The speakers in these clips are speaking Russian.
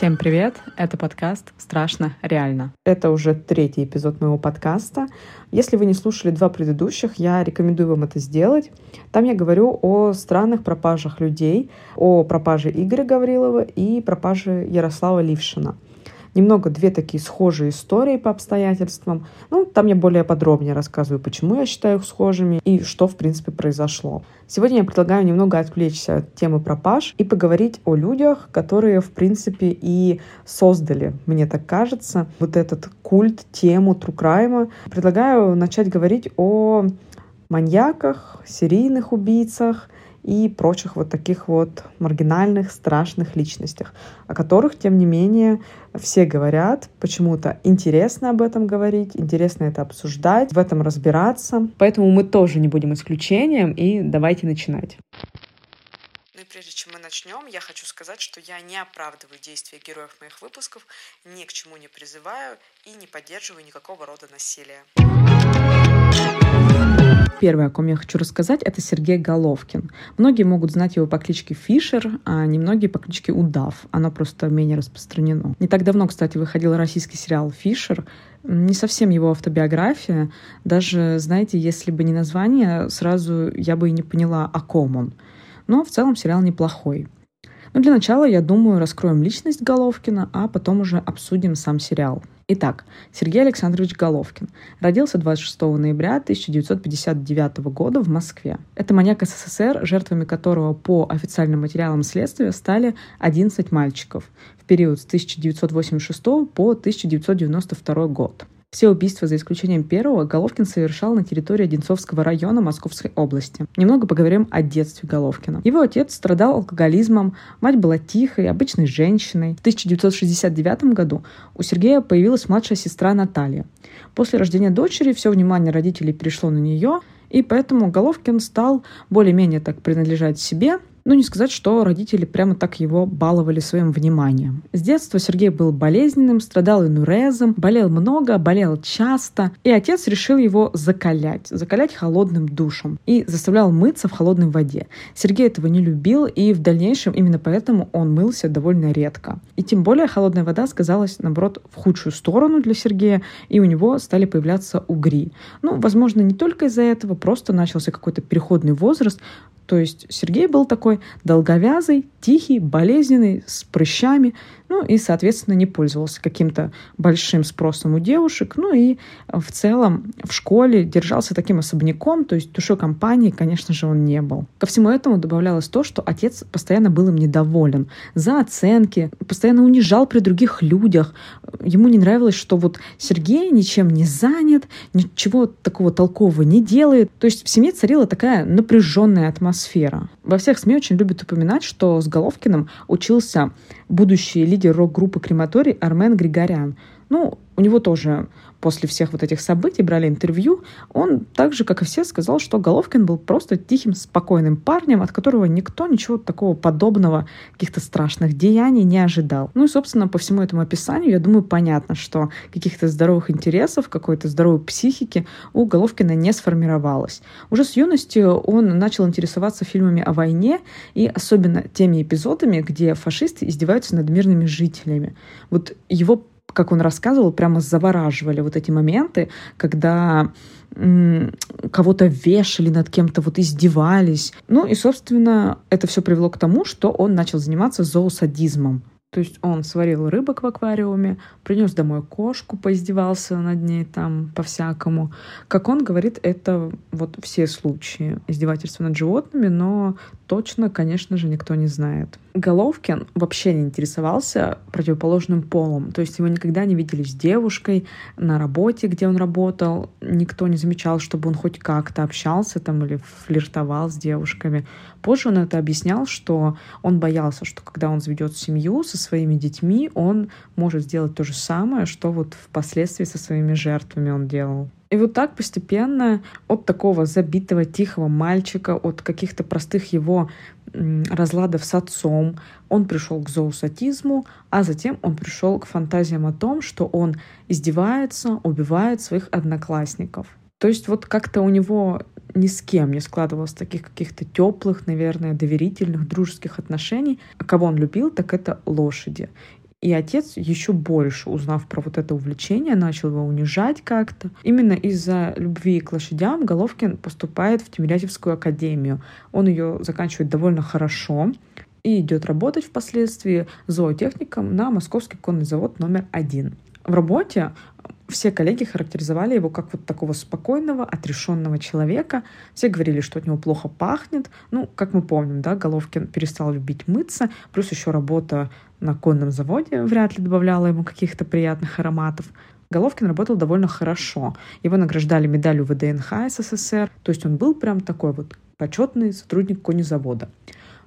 Всем привет! Это подкаст «Страшно реально». Это уже третий эпизод моего подкаста. Если вы не слушали два предыдущих, я рекомендую вам это сделать. Там я говорю о странных пропажах людей, о пропаже Игоря Гаврилова и пропаже Ярослава Лившина — немного две такие схожие истории по обстоятельствам. Ну, там я более подробнее рассказываю, почему я считаю их схожими и что, в принципе, произошло. Сегодня я предлагаю немного отвлечься от темы пропаж и поговорить о людях, которые, в принципе, и создали, мне так кажется, вот этот культ, тему трукрайма. Предлагаю начать говорить о маньяках, серийных убийцах, и прочих вот таких вот маргинальных, страшных личностях, о которых, тем не менее, все говорят, почему-то интересно об этом говорить, интересно это обсуждать, в этом разбираться. Поэтому мы тоже не будем исключением, и давайте начинать. Ну и прежде чем мы начнем, я хочу сказать, что я не оправдываю действия героев моих выпусков, ни к чему не призываю и не поддерживаю никакого рода насилия. Первое, о ком я хочу рассказать, это Сергей Головкин. Многие могут знать его по кличке Фишер, а немногие по кличке Удав. Оно просто менее распространено. Не так давно, кстати, выходил российский сериал «Фишер», не совсем его автобиография. Даже, знаете, если бы не название, сразу я бы и не поняла, о ком он. Но в целом сериал неплохой. Но для начала, я думаю, раскроем личность Головкина, а потом уже обсудим сам сериал. Итак, Сергей Александрович Головкин родился 26 ноября 1959 года в Москве. Это маньяк СССР, жертвами которого по официальным материалам следствия стали 11 мальчиков в период с 1986 по 1992 год. Все убийства, за исключением первого, Головкин совершал на территории Одинцовского района Московской области. Немного поговорим о детстве Головкина. Его отец страдал алкоголизмом, мать была тихой, обычной женщиной. В 1969 году у Сергея появилась младшая сестра Наталья. После рождения дочери все внимание родителей перешло на нее, и поэтому Головкин стал более-менее так принадлежать себе, ну, не сказать, что родители прямо так его баловали своим вниманием. С детства Сергей был болезненным, страдал инурезом, болел много, болел часто, и отец решил его закалять, закалять холодным душем и заставлял мыться в холодной воде. Сергей этого не любил, и в дальнейшем именно поэтому он мылся довольно редко. И тем более холодная вода сказалась, наоборот, в худшую сторону для Сергея, и у него стали появляться угри. Ну, возможно, не только из-за этого, просто начался какой-то переходный возраст, то есть Сергей был такой долговязый, тихий, болезненный, с прыщами, ну и, соответственно, не пользовался каким-то большим спросом у девушек, ну и в целом в школе держался таким особняком, то есть душой компании, конечно же, он не был. Ко всему этому добавлялось то, что отец постоянно был им недоволен за оценки, постоянно унижал при других людях. Ему не нравилось, что вот Сергей ничем не занят, ничего такого толкового не делает. То есть в семье царила такая напряженная атмосфера. Во всех СМИ очень любят упоминать, что с Головкиным учился будущий лидер рок-группы «Крематорий» Армен Григорян. Ну, у него тоже после всех вот этих событий брали интервью, он так же, как и все, сказал, что Головкин был просто тихим, спокойным парнем, от которого никто ничего такого подобного, каких-то страшных деяний не ожидал. Ну и, собственно, по всему этому описанию, я думаю, понятно, что каких-то здоровых интересов, какой-то здоровой психики у Головкина не сформировалось. Уже с юности он начал интересоваться фильмами о войне и особенно теми эпизодами, где фашисты издеваются над мирными жителями. Вот его как он рассказывал, прямо завораживали вот эти моменты, когда кого-то вешали, над кем-то вот издевались. Ну и, собственно, это все привело к тому, что он начал заниматься зоосадизмом. То есть он сварил рыбок в аквариуме, принес домой кошку, поиздевался над ней там по-всякому. Как он говорит, это вот все случаи издевательства над животными, но точно, конечно же, никто не знает. Головкин вообще не интересовался противоположным полом, то есть его никогда не видели с девушкой на работе, где он работал, никто не замечал, чтобы он хоть как-то общался там или флиртовал с девушками. Позже он это объяснял, что он боялся, что когда он заведет семью со своими детьми, он может сделать то же самое, что вот впоследствии со своими жертвами он делал. И вот так постепенно от такого забитого, тихого мальчика, от каких-то простых его разладов с отцом, он пришел к зоосатизму, а затем он пришел к фантазиям о том, что он издевается, убивает своих одноклассников. То есть вот как-то у него ни с кем не складывалось таких каких-то теплых, наверное, доверительных, дружеских отношений. А кого он любил, так это лошади. И отец еще больше, узнав про вот это увлечение, начал его унижать как-то. Именно из-за любви к лошадям Головкин поступает в Тимирязевскую академию. Он ее заканчивает довольно хорошо и идет работать впоследствии зоотехником на Московский конный завод номер один. В работе все коллеги характеризовали его как вот такого спокойного, отрешенного человека. Все говорили, что от него плохо пахнет. Ну, как мы помним, да, Головкин перестал любить мыться, плюс еще работа на конном заводе вряд ли добавляла ему каких-то приятных ароматов. Головкин работал довольно хорошо. Его награждали медалью ВДНХ СССР. То есть он был прям такой вот почетный сотрудник конезавода.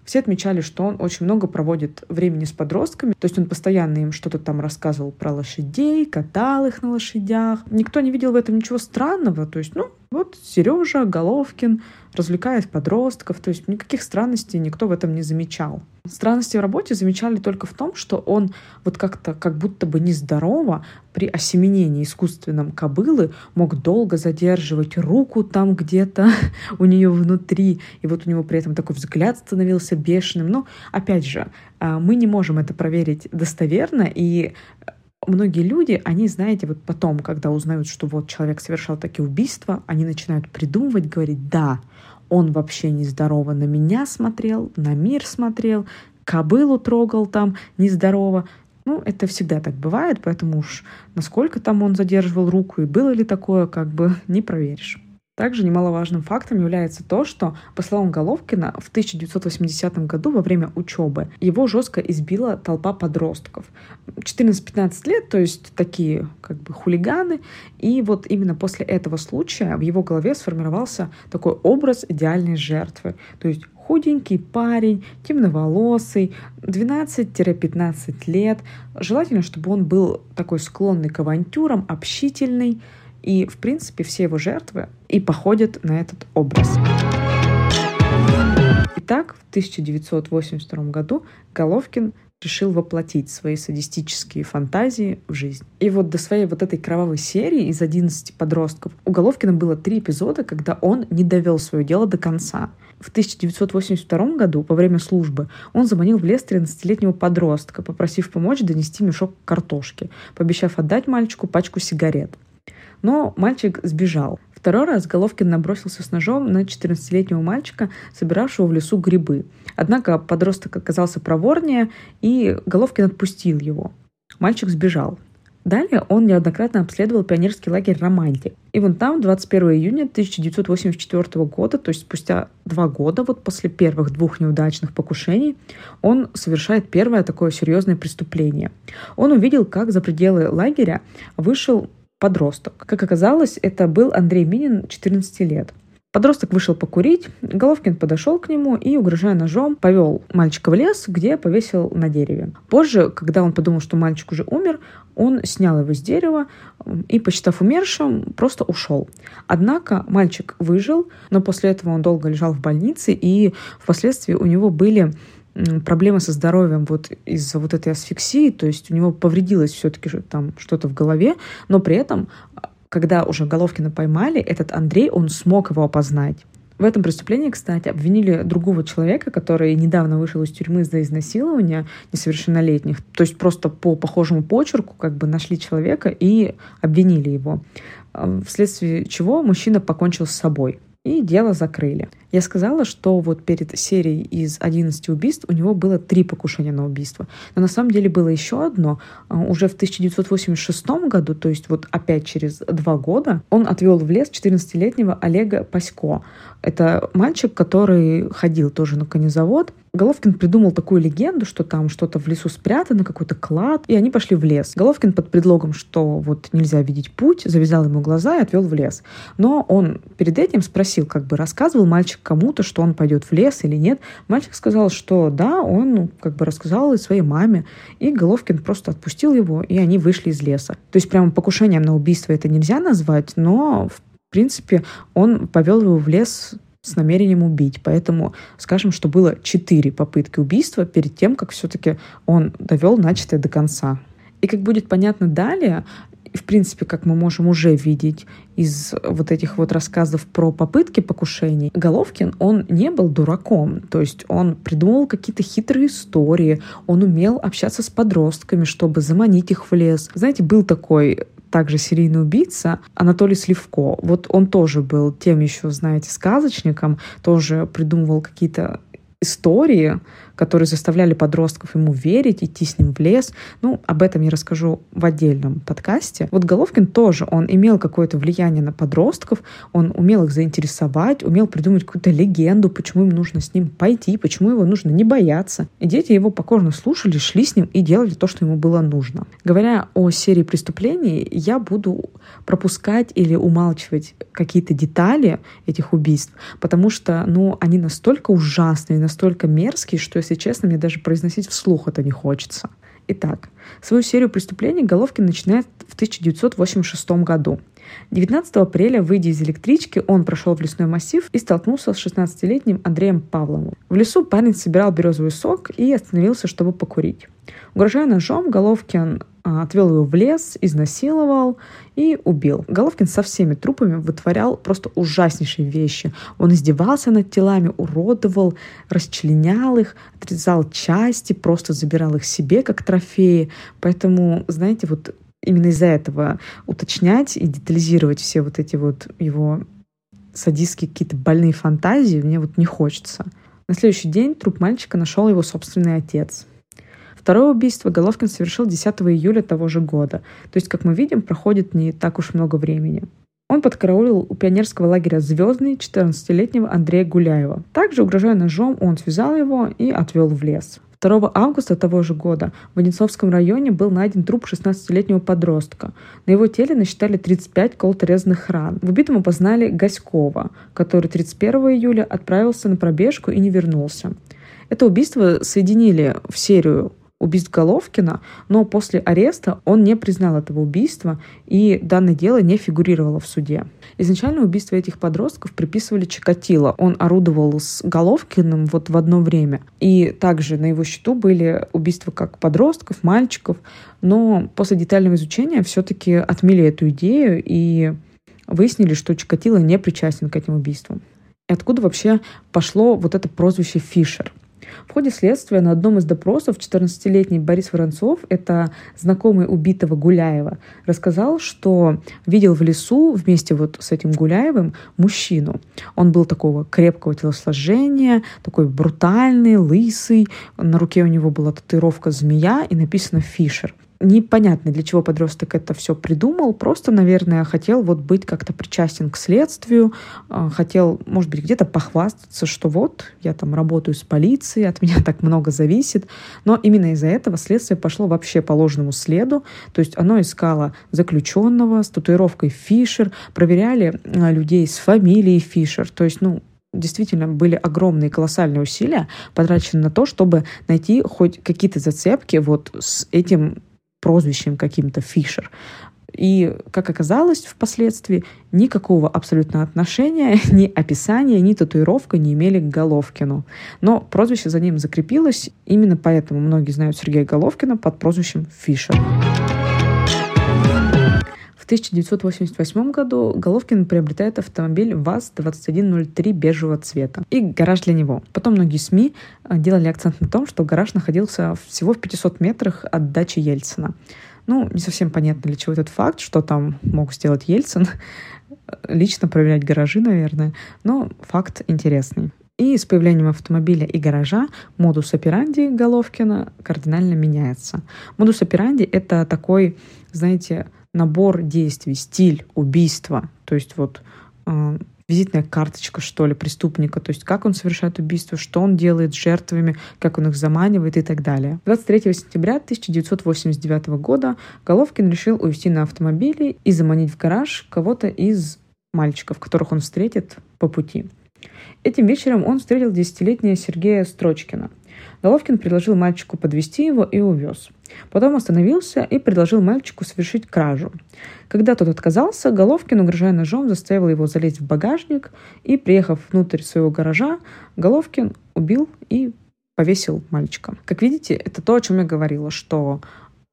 Все отмечали, что он очень много проводит времени с подростками, то есть он постоянно им что-то там рассказывал про лошадей, катал их на лошадях. Никто не видел в этом ничего странного, то есть, ну, вот Сережа Головкин развлекает подростков, то есть никаких странностей никто в этом не замечал. Странности в работе замечали только в том, что он вот как-то как будто бы нездорово при осеменении искусственном кобылы мог долго задерживать руку там где-то у нее внутри, и вот у него при этом такой взгляд становился бешеным. Но опять же, а, мы не можем это проверить достоверно, и многие люди, они, знаете, вот потом, когда узнают, что вот человек совершал такие убийства, они начинают придумывать, говорить, да, он вообще нездорово на меня смотрел, на мир смотрел, кобылу трогал там нездорово. Ну, это всегда так бывает, поэтому уж насколько там он задерживал руку и было ли такое, как бы не проверишь. Также немаловажным фактом является то, что, по словам Головкина, в 1980 году во время учебы его жестко избила толпа подростков. 14-15 лет, то есть такие как бы хулиганы. И вот именно после этого случая в его голове сформировался такой образ идеальной жертвы. То есть худенький парень, темноволосый, 12-15 лет. Желательно, чтобы он был такой склонный к авантюрам, общительный, и, в принципе, все его жертвы и походят на этот образ. Итак, в 1982 году Головкин решил воплотить свои садистические фантазии в жизнь. И вот до своей вот этой кровавой серии из 11 подростков у Головкина было три эпизода, когда он не довел свое дело до конца. В 1982 году, во время службы, он заманил в лес 13-летнего подростка, попросив помочь донести мешок картошки, пообещав отдать мальчику пачку сигарет. Но мальчик сбежал. Второй раз Головкин набросился с ножом на 14-летнего мальчика, собиравшего в лесу грибы. Однако подросток оказался проворнее, и Головкин отпустил его. Мальчик сбежал. Далее он неоднократно обследовал пионерский лагерь «Романтик». И вон там, 21 июня 1984 года, то есть спустя два года вот после первых двух неудачных покушений, он совершает первое такое серьезное преступление. Он увидел, как за пределы лагеря вышел подросток. Как оказалось, это был Андрей Минин, 14 лет. Подросток вышел покурить, Головкин подошел к нему и, угрожая ножом, повел мальчика в лес, где повесил на дереве. Позже, когда он подумал, что мальчик уже умер, он снял его с дерева и, посчитав умершим, просто ушел. Однако мальчик выжил, но после этого он долго лежал в больнице, и впоследствии у него были проблемы со здоровьем вот из-за вот этой асфиксии, то есть у него повредилось все-таки там что-то в голове, но при этом, когда уже Головкина поймали, этот Андрей, он смог его опознать. В этом преступлении, кстати, обвинили другого человека, который недавно вышел из тюрьмы за изнасилование несовершеннолетних. То есть просто по похожему почерку как бы нашли человека и обвинили его. Вследствие чего мужчина покончил с собой. И дело закрыли. Я сказала, что вот перед серией из 11 убийств у него было три покушения на убийство. Но на самом деле было еще одно. А, уже в 1986 году, то есть вот опять через два года, он отвел в лес 14-летнего Олега Пасько. Это мальчик, который ходил тоже на конезавод. Головкин придумал такую легенду, что там что-то в лесу спрятано, какой-то клад, и они пошли в лес. Головкин под предлогом, что вот нельзя видеть путь, завязал ему глаза и отвел в лес. Но он перед этим спросил, как бы рассказывал мальчик кому-то, что он пойдет в лес или нет. Мальчик сказал, что да, он ну, как бы рассказал и своей маме. И Головкин просто отпустил его, и они вышли из леса. То есть прямо покушением на убийство это нельзя назвать, но в принципе он повел его в лес с намерением убить. Поэтому скажем, что было четыре попытки убийства перед тем, как все-таки он довел начатое до конца. И как будет понятно далее, в принципе, как мы можем уже видеть из вот этих вот рассказов про попытки покушений, Головкин, он не был дураком. То есть он придумывал какие-то хитрые истории, он умел общаться с подростками, чтобы заманить их в лес. Знаете, был такой также серийный убийца Анатолий Сливко. Вот он тоже был тем еще, знаете, сказочником, тоже придумывал какие-то истории, которые заставляли подростков ему верить, идти с ним в лес. Ну, об этом я расскажу в отдельном подкасте. Вот Головкин тоже, он имел какое-то влияние на подростков, он умел их заинтересовать, умел придумать какую-то легенду, почему им нужно с ним пойти, почему его нужно не бояться. И дети его покорно слушали, шли с ним и делали то, что ему было нужно. Говоря о серии преступлений, я буду пропускать или умалчивать какие-то детали этих убийств, потому что, ну, они настолько ужасные, настолько мерзкие, что если честно, мне даже произносить вслух это не хочется. Итак, свою серию преступлений Головкин начинает в 1986 году. 19 апреля, выйдя из электрички, он прошел в лесной массив и столкнулся с 16-летним Андреем Павловым. В лесу парень собирал березовый сок и остановился, чтобы покурить. Угрожая ножом, Головкин а, отвел его в лес, изнасиловал и убил. Головкин со всеми трупами вытворял просто ужаснейшие вещи. Он издевался над телами, уродовал, расчленял их, отрезал части, просто забирал их себе как трофеи. Поэтому, знаете, вот именно из-за этого уточнять и детализировать все вот эти вот его садистские какие-то больные фантазии мне вот не хочется. На следующий день труп мальчика нашел его собственный отец. Второе убийство Головкин совершил 10 июля того же года. То есть, как мы видим, проходит не так уж много времени. Он подкараулил у пионерского лагеря «Звездный» 14-летнего Андрея Гуляева. Также, угрожая ножом, он связал его и отвел в лес. 2 августа того же года в Одинцовском районе был найден труп 16-летнего подростка. На его теле насчитали 35 колоторезанных ран. В убитом опознали Гаськова, который 31 июля отправился на пробежку и не вернулся. Это убийство соединили в серию убийств Головкина, но после ареста он не признал этого убийства, и данное дело не фигурировало в суде. Изначально убийство этих подростков приписывали Чикатило. Он орудовал с Головкиным вот в одно время. И также на его счету были убийства как подростков, мальчиков. Но после детального изучения все-таки отмели эту идею и выяснили, что Чикатило не причастен к этим убийствам. И откуда вообще пошло вот это прозвище Фишер? В ходе следствия на одном из допросов 14-летний Борис Воронцов, это знакомый убитого Гуляева, рассказал, что видел в лесу вместе вот с этим Гуляевым мужчину. Он был такого крепкого телосложения, такой брутальный, лысый. На руке у него была татуировка змея и написано «Фишер» непонятно, для чего подросток это все придумал. Просто, наверное, хотел вот быть как-то причастен к следствию, а, хотел, может быть, где-то похвастаться, что вот, я там работаю с полицией, от меня так много зависит. Но именно из-за этого следствие пошло вообще по ложному следу. То есть оно искало заключенного с татуировкой Фишер, проверяли а, людей с фамилией Фишер. То есть, ну, действительно были огромные колоссальные усилия потрачены на то, чтобы найти хоть какие-то зацепки вот с этим прозвищем каким-то Фишер. И, как оказалось впоследствии, никакого абсолютно отношения, ни описания, ни татуировка не имели к Головкину. Но прозвище за ним закрепилось, именно поэтому многие знают Сергея Головкина под прозвищем Фишер. В 1988 году Головкин приобретает автомобиль ВАЗ-2103 бежевого цвета и гараж для него. Потом многие СМИ э, делали акцент на том, что гараж находился всего в 500 метрах от дачи Ельцина. Ну, не совсем понятно, для чего этот факт, что там мог сделать Ельцин. Лично проверять гаражи, наверное. Но факт интересный. И с появлением автомобиля и гаража модус операнди Головкина кардинально меняется. Модус операнди — это такой, знаете, набор действий, стиль убийства, то есть вот э, визитная карточка, что ли, преступника, то есть как он совершает убийство, что он делает с жертвами, как он их заманивает и так далее. 23 сентября 1989 года Головкин решил увезти на автомобиле и заманить в гараж кого-то из мальчиков, которых он встретит по пути. Этим вечером он встретил десятилетнего Сергея Строчкина – Головкин предложил мальчику подвести его и увез. Потом остановился и предложил мальчику совершить кражу. Когда тот отказался, Головкин, угрожая ножом, заставил его залезть в багажник и, приехав внутрь своего гаража, Головкин убил и повесил мальчика. Как видите, это то, о чем я говорила, что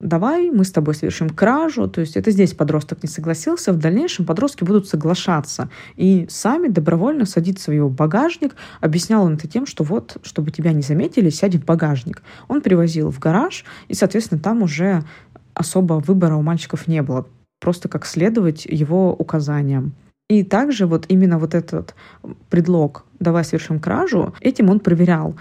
давай мы с тобой совершим кражу. То есть это здесь подросток не согласился, в дальнейшем подростки будут соглашаться и сами добровольно садиться в его багажник. Объяснял он это тем, что вот, чтобы тебя не заметили, сядь в багажник. Он привозил в гараж, и, соответственно, там уже особо выбора у мальчиков не было. Просто как следовать его указаниям. И также вот именно вот этот предлог «давай совершим кражу», этим он проверял,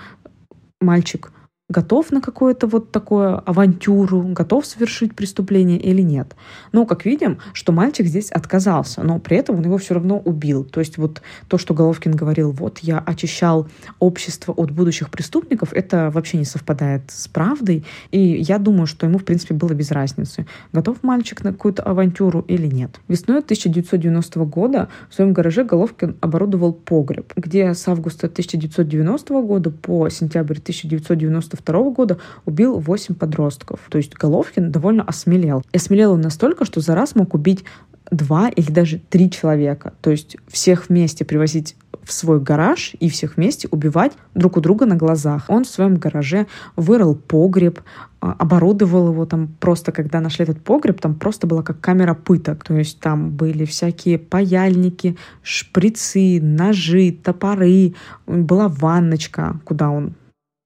мальчик готов на какую-то вот такую авантюру, готов совершить преступление или нет. Но, как видим, что мальчик здесь отказался, но при этом он его все равно убил. То есть вот то, что Головкин говорил, вот я очищал общество от будущих преступников, это вообще не совпадает с правдой. И я думаю, что ему, в принципе, было без разницы, готов мальчик на какую-то авантюру или нет. Весной 1990 года в своем гараже Головкин оборудовал погреб, где с августа 1990 года по сентябрь 1990 1992 года убил 8 подростков. То есть Головкин довольно осмелел. И осмелел он настолько, что за раз мог убить два или даже три человека. То есть всех вместе привозить в свой гараж и всех вместе убивать друг у друга на глазах. Он в своем гараже вырыл погреб, а, оборудовал его там просто, когда нашли этот погреб, там просто была как камера пыток. То есть там были всякие паяльники, шприцы, ножи, топоры. Была ванночка, куда он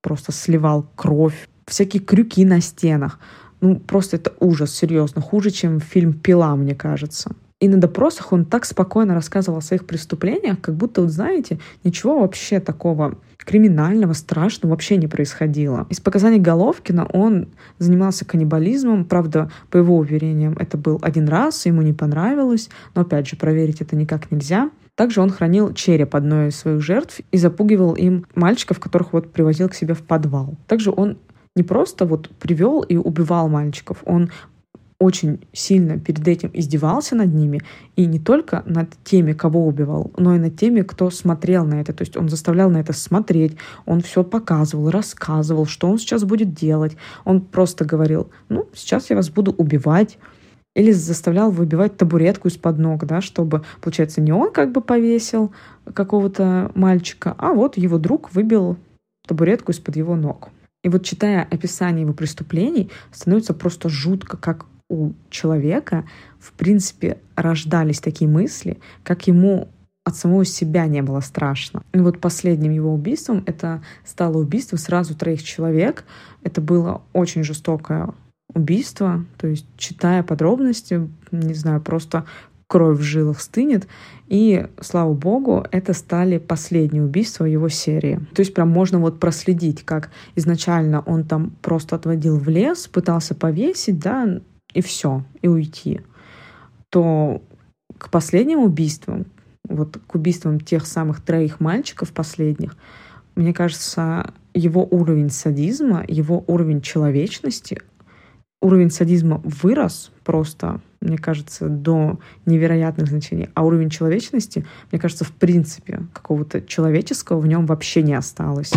просто сливал кровь, всякие крюки на стенах. Ну, просто это ужас, серьезно. Хуже, чем фильм «Пила», мне кажется. И на допросах он так спокойно рассказывал о своих преступлениях, как будто, вот знаете, ничего вообще такого криминального, страшного вообще не происходило. Из показаний Головкина он занимался каннибализмом. Правда, по его уверениям, это был один раз, ему не понравилось. Но, опять же, проверить это никак нельзя. Также он хранил череп одной из своих жертв и запугивал им мальчиков, которых вот привозил к себе в подвал. Также он не просто вот привел и убивал мальчиков, он очень сильно перед этим издевался над ними, и не только над теми, кого убивал, но и над теми, кто смотрел на это. То есть он заставлял на это смотреть, он все показывал, рассказывал, что он сейчас будет делать. Он просто говорил, ну, сейчас я вас буду убивать, или заставлял выбивать табуретку из-под ног, да, чтобы, получается, не он как бы повесил какого-то мальчика, а вот его друг выбил табуретку из-под его ног. И вот читая описание его преступлений, становится просто жутко, как у человека, в принципе, рождались такие мысли, как ему от самого себя не было страшно. И вот последним его убийством это стало убийство сразу троих человек. Это было очень жестокое убийство, то есть читая подробности, не знаю, просто кровь в жилах стынет. И, слава богу, это стали последние убийства его серии. То есть прям можно вот проследить, как изначально он там просто отводил в лес, пытался повесить, да, и все, и уйти. То к последним убийствам, вот к убийствам тех самых троих мальчиков последних, мне кажется, его уровень садизма, его уровень человечности уровень садизма вырос просто, мне кажется, до невероятных значений, а уровень человечности, мне кажется, в принципе, какого-то человеческого в нем вообще не осталось.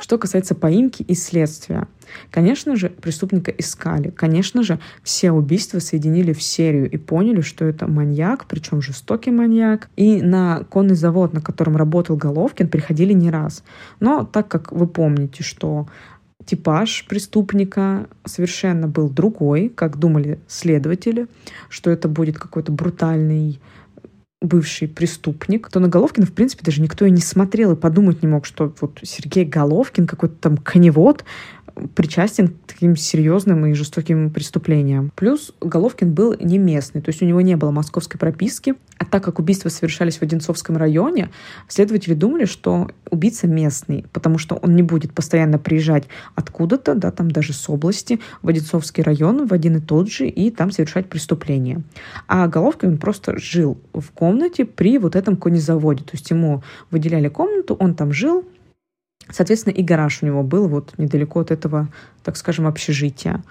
Что касается поимки и следствия. Конечно же, преступника искали. Конечно же, все убийства соединили в серию и поняли, что это маньяк, причем жестокий маньяк. И на конный завод, на котором работал Головкин, приходили не раз. Но так как вы помните, что типаж преступника совершенно был другой, как думали следователи, что это будет какой-то брутальный бывший преступник, то на Головкина, в принципе, даже никто и не смотрел и подумать не мог, что вот Сергей Головкин, какой-то там коневод, причастен к таким серьезным и жестоким преступлениям. Плюс Головкин был не местный, то есть у него не было московской прописки. А так как убийства совершались в Одинцовском районе, следователи думали, что убийца местный, потому что он не будет постоянно приезжать откуда-то, да, там даже с области, в Одинцовский район, в один и тот же, и там совершать преступление. А Головкин просто жил в комнате при вот этом конезаводе, то есть ему выделяли комнату, он там жил, Соответственно, и гараж у него был вот недалеко от этого, так скажем, общежития.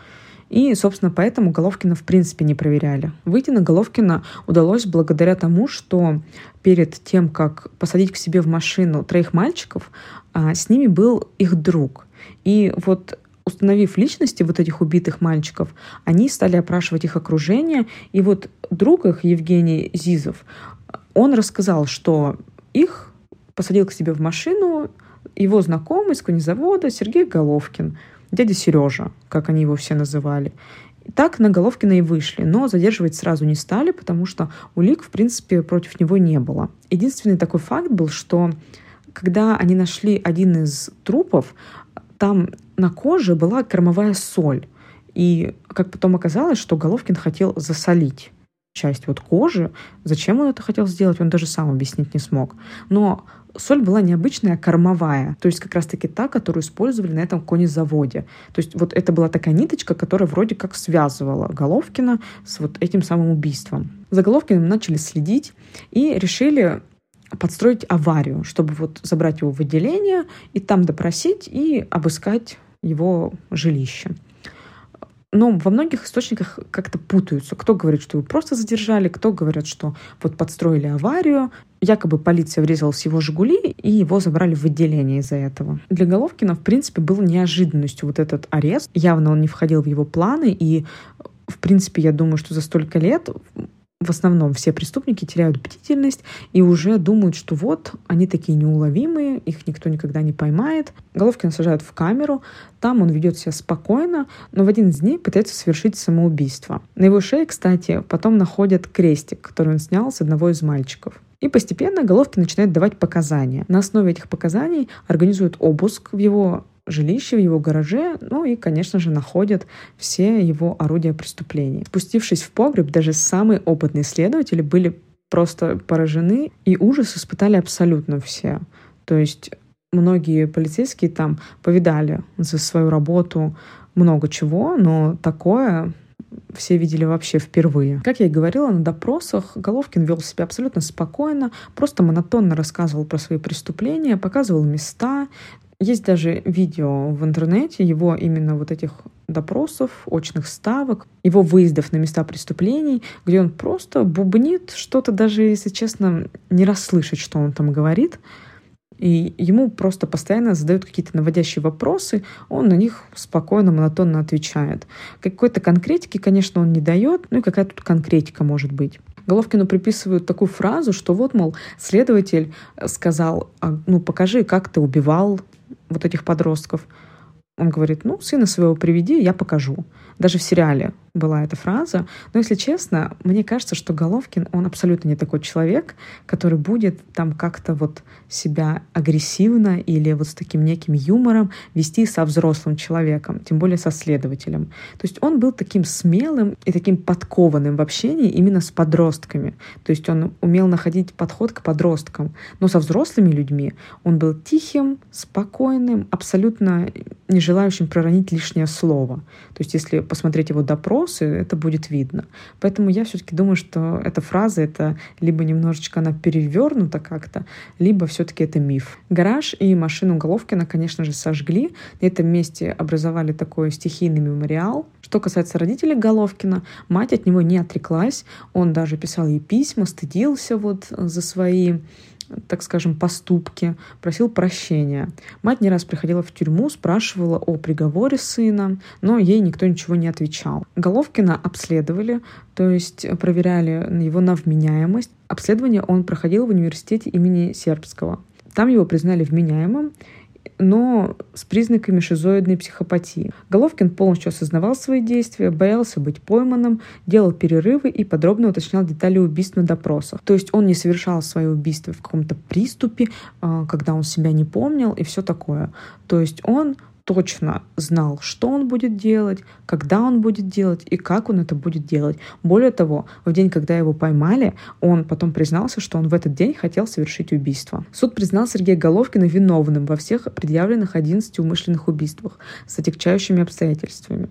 И, собственно, поэтому Головкина в принципе не проверяли. Выйти на Головкина удалось благодаря тому, что перед тем, как посадить к себе в машину троих мальчиков, а, с ними был их друг. И вот установив личности вот этих убитых мальчиков, они стали опрашивать их окружение. И вот друг их, Евгений Зизов, он рассказал, что их посадил к себе в машину его знакомый с конезавода Сергей Головкин. дядя Сережа, как они его все называли. Так на Головкина и вышли, но задерживать сразу не стали, потому что улик, в принципе, против него не было. Единственный такой факт был, что когда они нашли один из трупов, там на коже была кормовая соль. И как потом оказалось, что Головкин хотел засолить часть вот кожи. Зачем он это хотел сделать, он даже сам объяснить не смог. Но соль была необычная, кормовая. То есть как раз-таки та, которую использовали на этом конезаводе. То есть вот это была такая ниточка, которая вроде как связывала Головкина с вот этим самым убийством. За Головкиным начали следить и решили подстроить аварию, чтобы вот забрать его в отделение и там допросить и обыскать его жилище. Но во многих источниках как-то путаются. Кто говорит, что его просто задержали, кто говорит, что вот подстроили аварию. Якобы полиция врезалась в его «Жигули», и его забрали в отделение из-за этого. Для Головкина, в принципе, был неожиданностью вот этот арест. Явно он не входил в его планы, и в принципе, я думаю, что за столько лет в основном все преступники теряют бдительность и уже думают, что вот они такие неуловимые, их никто никогда не поймает. Головкина сажают в камеру, там он ведет себя спокойно, но в один из дней пытается совершить самоубийство. На его шее, кстати, потом находят крестик, который он снял с одного из мальчиков. И постепенно Головкин начинает давать показания. На основе этих показаний организуют обыск в его жилище, в его гараже, ну и, конечно же, находят все его орудия преступлений. Спустившись в погреб, даже самые опытные следователи были просто поражены, и ужас испытали абсолютно все. То есть многие полицейские там повидали за свою работу много чего, но такое все видели вообще впервые. Как я и говорила, на допросах Головкин вел себя абсолютно спокойно, просто монотонно рассказывал про свои преступления, показывал места, есть даже видео в интернете его именно вот этих допросов, очных ставок, его выездов на места преступлений, где он просто бубнит что-то, даже, если честно, не расслышать, что он там говорит. И ему просто постоянно задают какие-то наводящие вопросы, он на них спокойно, монотонно отвечает. Какой-то конкретики, конечно, он не дает, ну и какая тут конкретика может быть. Головкину приписывают такую фразу, что вот, мол, следователь сказал, «А, ну покажи, как ты убивал вот этих подростков. Он говорит, ну, сына своего приведи, я покажу. Даже в сериале была эта фраза. Но, если честно, мне кажется, что Головкин, он абсолютно не такой человек, который будет там как-то вот себя агрессивно или вот с таким неким юмором вести со взрослым человеком, тем более со следователем. То есть он был таким смелым и таким подкованным в общении именно с подростками. То есть он умел находить подход к подросткам. Но со взрослыми людьми он был тихим, спокойным, абсолютно не желающим проронить лишнее слово. То есть если посмотреть его допросы, это будет видно. Поэтому я все-таки думаю, что эта фраза, это либо немножечко она перевернута как-то, либо все-таки это миф. Гараж и машину Головкина, конечно же, сожгли. На этом месте образовали такой стихийный мемориал. Что касается родителей Головкина, мать от него не отреклась. Он даже писал ей письма, стыдился вот за свои так скажем, поступки, просил прощения. Мать не раз приходила в тюрьму, спрашивала о приговоре сына, но ей никто ничего не отвечал. Головкина обследовали, то есть проверяли его на вменяемость. Обследование он проходил в университете имени Сербского. Там его признали вменяемым, но с признаками шизоидной психопатии. Головкин полностью осознавал свои действия, боялся быть пойманным, делал перерывы и подробно уточнял детали убийств на допросах. То есть он не совершал свои убийства в каком-то приступе, а, когда он себя не помнил и все такое. То есть он точно знал, что он будет делать, когда он будет делать и как он это будет делать. Более того, в день, когда его поймали, он потом признался, что он в этот день хотел совершить убийство. Суд признал Сергея Головкина виновным во всех предъявленных 11 умышленных убийствах с отягчающими обстоятельствами.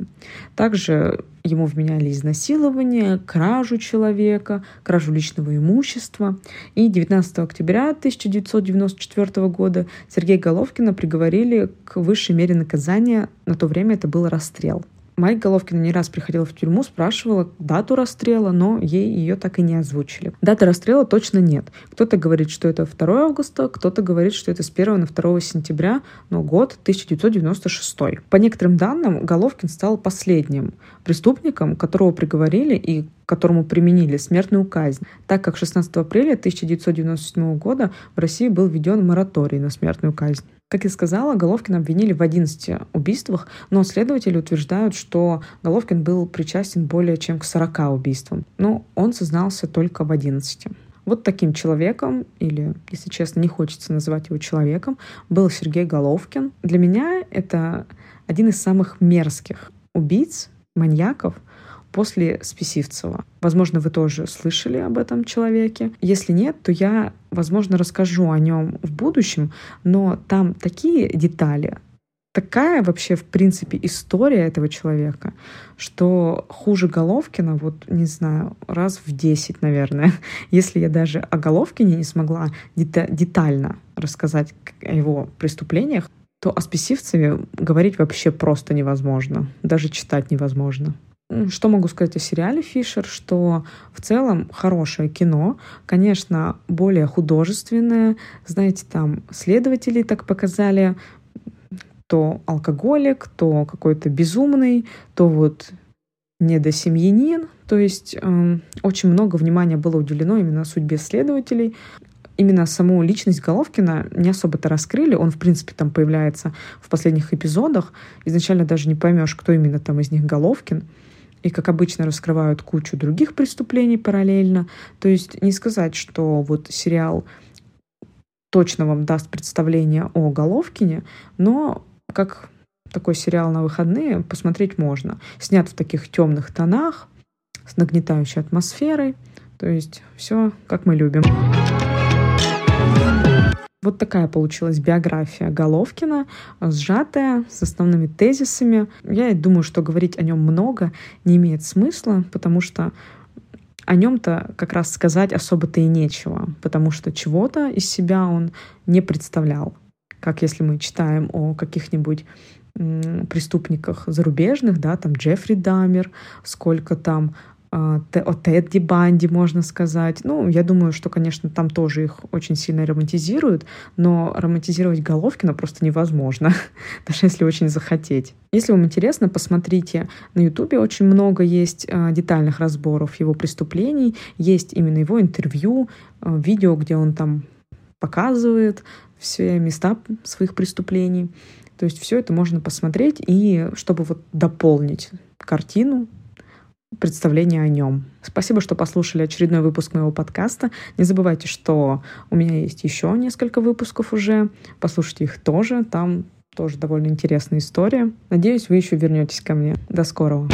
Также Ему вменяли изнасилование, кражу человека, кражу личного имущества. И 19 октября 1994 года Сергея Головкина приговорили к высшей мере наказания. На то время это был расстрел. Майк Головкина не раз приходила в тюрьму, спрашивала дату расстрела, но ей ее так и не озвучили. Даты расстрела точно нет. Кто-то говорит, что это 2 августа, кто-то говорит, что это с 1 на 2 сентября, но год 1996. По некоторым данным, Головкин стал последним преступником, которого приговорили и которому применили смертную казнь, так как 16 апреля 1997 года в России был введен мораторий на смертную казнь. Как я сказала, Головкина обвинили в 11 убийствах, но следователи утверждают, что Головкин был причастен более чем к 40 убийствам. Но он сознался только в 11. Вот таким человеком, или, если честно, не хочется называть его человеком, был Сергей Головкин. Для меня это один из самых мерзких убийц, маньяков, после Списивцева. Возможно, вы тоже слышали об этом человеке. Если нет, то я, возможно, расскажу о нем в будущем, но там такие детали, такая вообще, в принципе, история этого человека, что хуже Головкина, вот, не знаю, раз в десять, наверное. Если я даже о Головкине не смогла детально рассказать о его преступлениях, то о Списивцеве говорить вообще просто невозможно. Даже читать невозможно. Что могу сказать о сериале «Фишер», что в целом хорошее кино, конечно, более художественное. Знаете, там следователи так показали, то алкоголик, то какой-то безумный, то вот недосемьянин. То есть э, очень много внимания было уделено именно судьбе следователей. Именно саму личность Головкина не особо-то раскрыли. Он, в принципе, там появляется в последних эпизодах. Изначально даже не поймешь, кто именно там из них Головкин и, как обычно, раскрывают кучу других преступлений параллельно. То есть не сказать, что вот сериал точно вам даст представление о Головкине, но как такой сериал на выходные посмотреть можно. Снят в таких темных тонах, с нагнетающей атмосферой. То есть все, как мы любим. Вот такая получилась биография Головкина, сжатая, с основными тезисами. Я думаю, что говорить о нем много не имеет смысла, потому что о нем-то как раз сказать особо-то и нечего, потому что чего-то из себя он не представлял. Как если мы читаем о каких-нибудь преступниках зарубежных, да, там Джеффри Дамер, сколько там о Тедди Банди, можно сказать. Ну, я думаю, что, конечно, там тоже их очень сильно романтизируют, но романтизировать Головкина просто невозможно, даже если очень захотеть. Если вам интересно, посмотрите на Ютубе, очень много есть а, детальных разборов его преступлений, есть именно его интервью, а, видео, где он там показывает все места своих преступлений. То есть все это можно посмотреть, и чтобы вот дополнить картину, представление о нем. Спасибо, что послушали очередной выпуск моего подкаста. Не забывайте, что у меня есть еще несколько выпусков уже. Послушайте их тоже. Там тоже довольно интересная история. Надеюсь, вы еще вернетесь ко мне. До скорого.